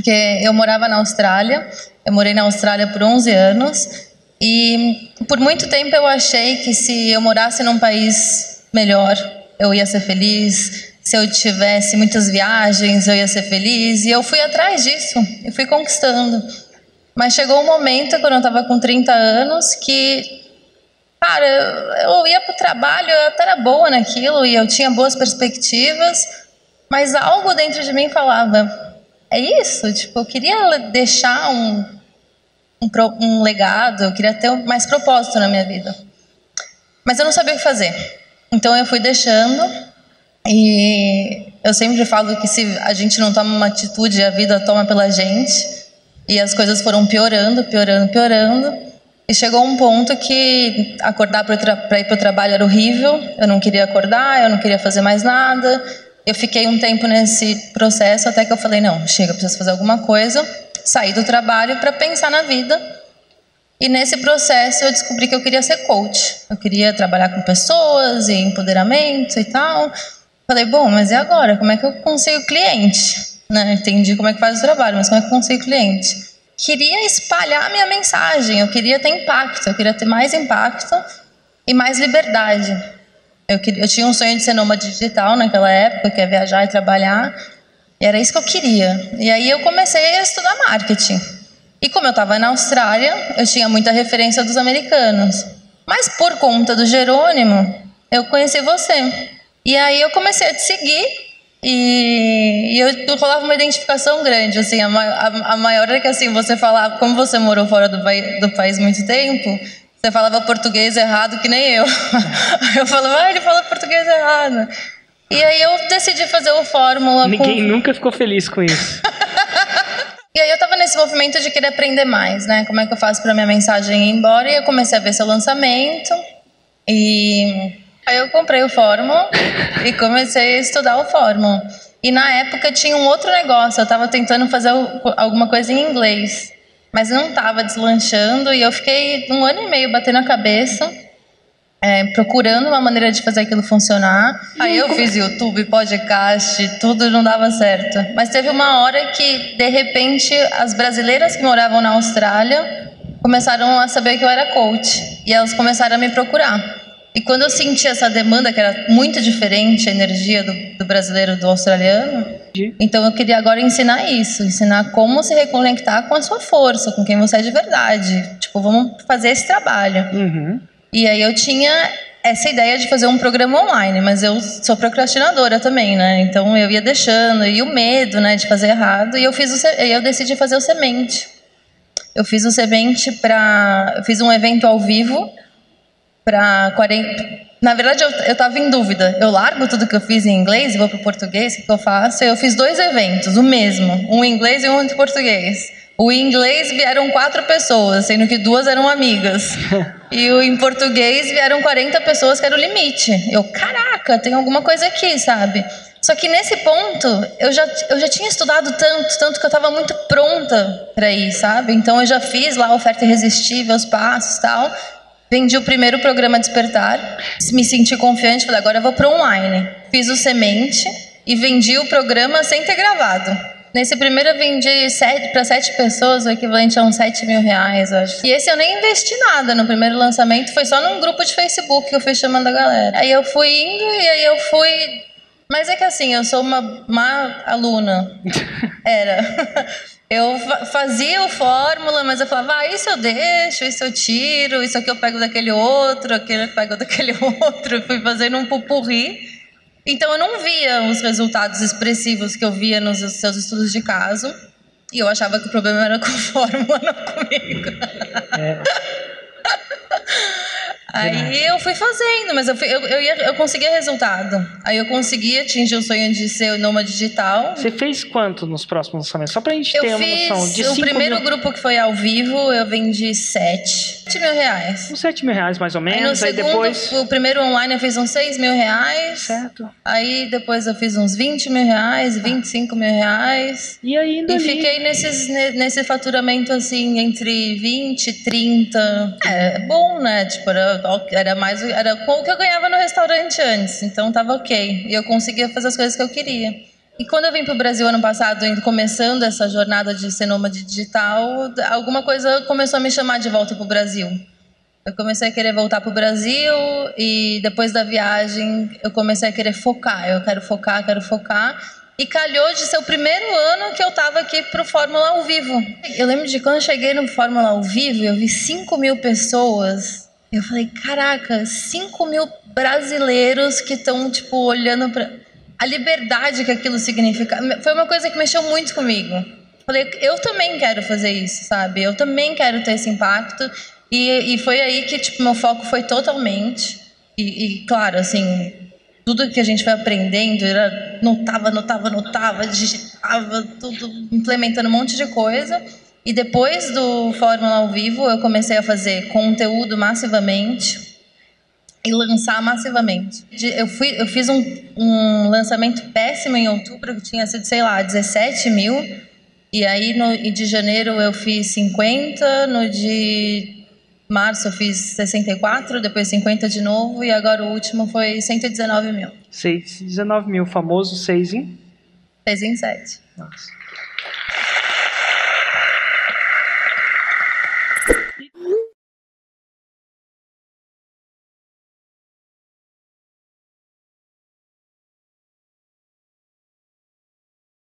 porque eu morava na Austrália, eu morei na Austrália por 11 anos, e por muito tempo eu achei que se eu morasse num país melhor, eu ia ser feliz, se eu tivesse muitas viagens, eu ia ser feliz, e eu fui atrás disso, e fui conquistando. Mas chegou um momento, quando eu estava com 30 anos, que, cara, eu ia para o trabalho, eu até era boa naquilo, e eu tinha boas perspectivas, mas algo dentro de mim falava: é isso? Tipo, eu queria deixar um, um, um legado, eu queria ter mais propósito na minha vida. Mas eu não sabia o que fazer. Então eu fui deixando, e eu sempre falo que se a gente não toma uma atitude, a vida toma pela gente. E as coisas foram piorando, piorando, piorando. E chegou um ponto que acordar para ir para o trabalho era horrível. Eu não queria acordar, eu não queria fazer mais nada. Eu fiquei um tempo nesse processo até que eu falei: não, chega, preciso fazer alguma coisa. Saí do trabalho para pensar na vida. E nesse processo eu descobri que eu queria ser coach. Eu queria trabalhar com pessoas e empoderamento e tal. Falei: bom, mas e agora? Como é que eu consigo cliente? né? Entendi como é que faz o trabalho, mas como é que eu consigo cliente? Queria espalhar a minha mensagem, eu queria ter impacto, eu queria ter mais impacto e mais liberdade. Eu, queria, eu tinha um sonho de ser nômade digital naquela época, que é viajar e trabalhar, e era isso que eu queria. E aí eu comecei a estudar marketing. E como eu estava na Austrália, eu tinha muita referência dos americanos. Mas por conta do Jerônimo, eu conheci você. E aí eu comecei a te seguir e, e eu, rolava uma identificação grande, assim, a, a, a, maior é que assim, você falava, como você morou fora do, do país muito tempo, você falava português errado que nem eu. eu falava, ah, ele fala português errado. E aí eu decidi fazer o Fórmula Ninguém com... nunca ficou feliz com isso. e aí eu tava nesse movimento de querer aprender mais, né? Como é que eu faço para minha mensagem ir embora? E eu comecei a ver seu lançamento. E Aí eu comprei o Fórmula e comecei a estudar o Fórmula. E na época tinha um outro negócio, eu estava tentando fazer alguma coisa em inglês, mas não estava deslanchando e eu fiquei um ano e meio batendo a cabeça, é, procurando uma maneira de fazer aquilo funcionar. Aí eu fiz YouTube, podcast, tudo não dava certo. Mas teve uma hora que, de repente, as brasileiras que moravam na Austrália começaram a saber que eu era coach e elas começaram a me procurar. E quando eu senti essa demanda, que era muito diferente a energia do, do brasileiro do australiano, então eu queria agora ensinar isso, ensinar como se reconectar com a sua força, com quem você é de verdade. Tipo, vamos fazer esse trabalho. Uhum. E aí eu tinha essa ideia de fazer um programa online, mas eu sou procrastinadora também, né? Então eu ia deixando e o medo, né, de fazer errado. E eu fiz o, eu decidi fazer o semente. Eu fiz o semente para, fiz um evento ao vivo para 40. Na verdade, eu, eu tava em dúvida. Eu largo tudo que eu fiz em inglês e vou para o português, o que eu faço? Eu fiz dois eventos, o mesmo, um em inglês e um em português. O em inglês vieram quatro pessoas, sendo que duas eram amigas. e o em português vieram 40 pessoas, que era o limite. Eu, caraca, tem alguma coisa aqui, sabe? Só que nesse ponto, eu já, eu já tinha estudado tanto, tanto que eu estava muito pronta para ir, sabe? Então eu já fiz lá a oferta irresistível, os passos tal. Vendi o primeiro programa Despertar, me senti confiante, falei, agora eu vou para online. Fiz o Semente e vendi o programa sem ter gravado. Nesse primeiro eu vendi para sete pessoas, o equivalente a uns sete mil reais, acho. E esse eu nem investi nada no primeiro lançamento, foi só num grupo de Facebook que eu fui chamando a galera. Aí eu fui indo e aí eu fui mas é que assim, eu sou uma má aluna. Era. Eu fazia o fórmula, mas eu falava, ah, isso eu deixo, isso eu tiro, isso aqui eu pego daquele outro, aquele eu pego daquele outro. Eu fui fazendo um pupurri. Então eu não via os resultados expressivos que eu via nos seus estudos de caso. E eu achava que o problema era com fórmula, não comigo. É. Aí eu fui fazendo, mas eu, fui, eu, eu, ia, eu conseguia resultado. Aí eu consegui atingir o sonho de ser nômade digital. Você fez quanto nos próximos lançamentos? Só pra gente eu ter uma noção. De o primeiro mil... grupo que foi ao vivo, eu vendi 7. 7 mil reais. Uns 7 mil reais, mais ou menos. Aí, no segundo, aí depois... o primeiro online eu fiz uns 6 mil reais. Certo. Aí depois eu fiz uns 20 mil reais, 25 mil reais. E ainda E ali... fiquei nesses, nesse faturamento assim, entre 20 e 30. É, é bom, né? Tipo, era era mais era com o que eu ganhava no restaurante antes, então tava ok. E eu conseguia fazer as coisas que eu queria. E quando eu vim para o Brasil ano passado, começando essa jornada de ser nômade digital, alguma coisa começou a me chamar de volta para o Brasil. Eu comecei a querer voltar para o Brasil e depois da viagem eu comecei a querer focar. Eu quero focar, quero focar. E calhou de ser o primeiro ano que eu estava aqui para o Fórmula ao vivo. Eu lembro de quando eu cheguei no Fórmula ao vivo, eu vi 5 mil pessoas. Eu falei, caraca, 5 mil brasileiros que estão, tipo, olhando para... A liberdade que aquilo significa. Foi uma coisa que mexeu muito comigo. Falei, eu também quero fazer isso, sabe? Eu também quero ter esse impacto. E, e foi aí que, tipo, meu foco foi totalmente... E, e claro, assim, tudo que a gente foi aprendendo, era, notava, anotava, anotava, digitava, tudo, implementando um monte de coisa. E depois do Fórmula ao vivo, eu comecei a fazer conteúdo massivamente e lançar massivamente. Eu, fui, eu fiz um, um lançamento péssimo em outubro, que tinha sido, sei lá, 17 mil. E aí, no, de janeiro, eu fiz 50, no de março eu fiz 64, depois 50 de novo, e agora o último foi 119 mil. 6, 19 mil, famoso 6 em? 6 em 7. Nossa.